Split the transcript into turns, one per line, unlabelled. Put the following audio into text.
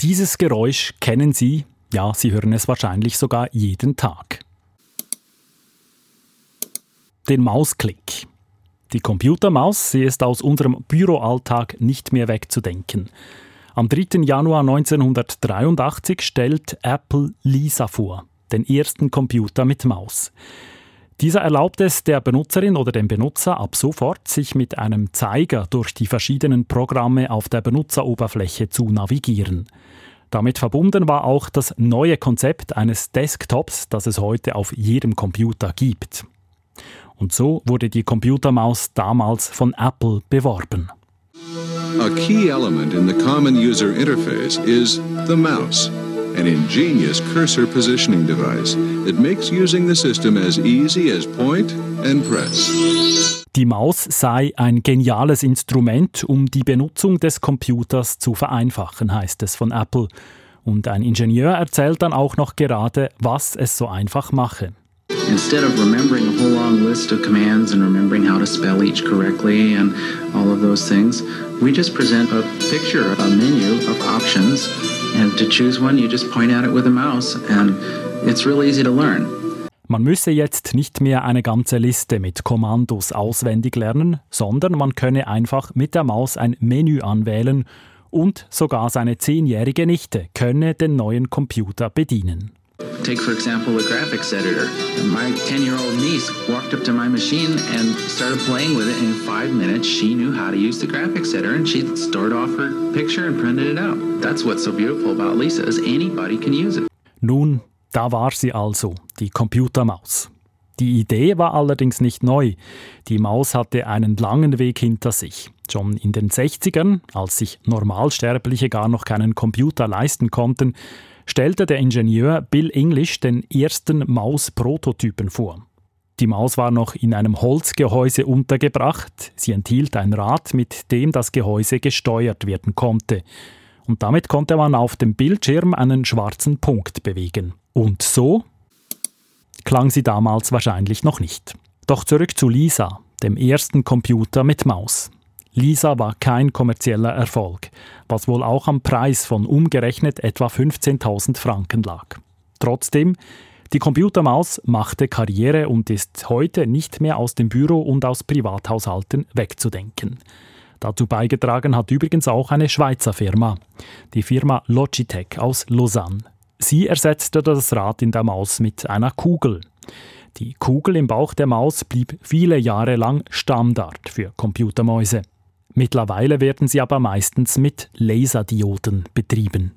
Dieses Geräusch kennen Sie, ja, Sie hören es wahrscheinlich sogar jeden Tag. Den Mausklick. Die Computermaus, sie ist aus unserem Büroalltag nicht mehr wegzudenken. Am 3. Januar 1983 stellt Apple Lisa vor, den ersten Computer mit Maus. Dieser erlaubt es der Benutzerin oder dem Benutzer ab sofort, sich mit einem Zeiger durch die verschiedenen Programme auf der Benutzeroberfläche zu navigieren. Damit verbunden war auch das neue Konzept eines Desktops, das es heute auf jedem Computer gibt. Und so wurde die Computermaus damals von Apple beworben.
A key element in the common user interface is the mouse an ingenious cursor positioning device that makes using the system as easy as point and press.
Die Maus sei ein geniales Instrument, um die Benutzung des Computers zu vereinfachen, heißt es von Apple. Und ein Ingenieur erzählt dann auch noch gerade, was es so einfach mache.
Instead of remembering a whole long list of commands and remembering how to spell each correctly and all of those things, we just present a picture, a menu of options And to choose one, you just point at it with a mouse and it's real easy to learn.
Man müsse jetzt nicht mehr eine ganze Liste mit Kommandos auswendig lernen, sondern man könne einfach mit der Maus ein Menü anwählen und sogar seine zehnjährige Nichte könne den neuen Computer bedienen.
Take, for example, a graphics editor. My 10 year old niece walked up to my machine and started playing with it. In five minutes, she knew how to use the graphics editor and she stored off her picture and printed it out. That's what's so beautiful about Lisa, is anybody can use it.
Nun, da war sie also, die Computermaus. Die Idee war allerdings nicht neu. Die Maus hatte einen langen Weg hinter sich. Schon in den 60ern, als sich Normalsterbliche gar noch keinen Computer leisten konnten, stellte der Ingenieur Bill English den ersten Maus-Prototypen vor. Die Maus war noch in einem Holzgehäuse untergebracht. Sie enthielt ein Rad, mit dem das Gehäuse gesteuert werden konnte. Und damit konnte man auf dem Bildschirm einen schwarzen Punkt bewegen. Und so klang sie damals wahrscheinlich noch nicht. Doch zurück zu Lisa, dem ersten Computer mit Maus. Lisa war kein kommerzieller Erfolg, was wohl auch am Preis von umgerechnet etwa 15.000 Franken lag. Trotzdem, die Computermaus machte Karriere und ist heute nicht mehr aus dem Büro und aus Privathaushalten wegzudenken. Dazu beigetragen hat übrigens auch eine Schweizer Firma, die Firma Logitech aus Lausanne. Sie ersetzte das Rad in der Maus mit einer Kugel. Die Kugel im Bauch der Maus blieb viele Jahre lang Standard für Computermäuse. Mittlerweile werden sie aber meistens mit Laserdioden betrieben.